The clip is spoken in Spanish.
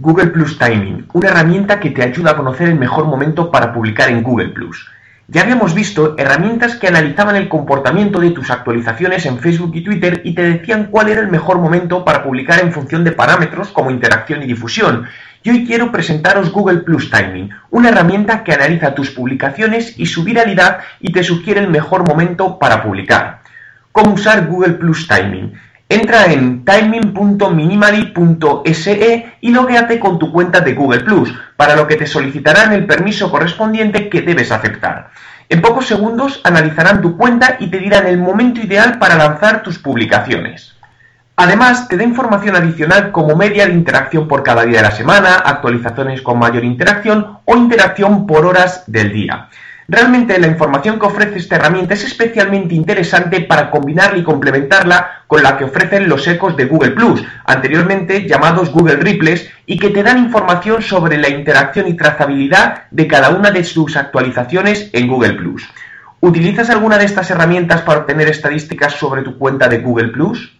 Google Plus Timing, una herramienta que te ayuda a conocer el mejor momento para publicar en Google Plus. Ya habíamos visto herramientas que analizaban el comportamiento de tus actualizaciones en Facebook y Twitter y te decían cuál era el mejor momento para publicar en función de parámetros como interacción y difusión. Y hoy quiero presentaros Google Plus Timing, una herramienta que analiza tus publicaciones y su viralidad y te sugiere el mejor momento para publicar. ¿Cómo usar Google Plus Timing? Entra en timing.minimally.se y logueate con tu cuenta de Google Plus, para lo que te solicitarán el permiso correspondiente que debes aceptar. En pocos segundos analizarán tu cuenta y te dirán el momento ideal para lanzar tus publicaciones. Además, te da información adicional como media de interacción por cada día de la semana, actualizaciones con mayor interacción o interacción por horas del día. Realmente la información que ofrece esta herramienta es especialmente interesante para combinarla y complementarla con la que ofrecen los ecos de Google Plus, anteriormente llamados Google Ripples, y que te dan información sobre la interacción y trazabilidad de cada una de sus actualizaciones en Google Plus. ¿Utilizas alguna de estas herramientas para obtener estadísticas sobre tu cuenta de Google Plus?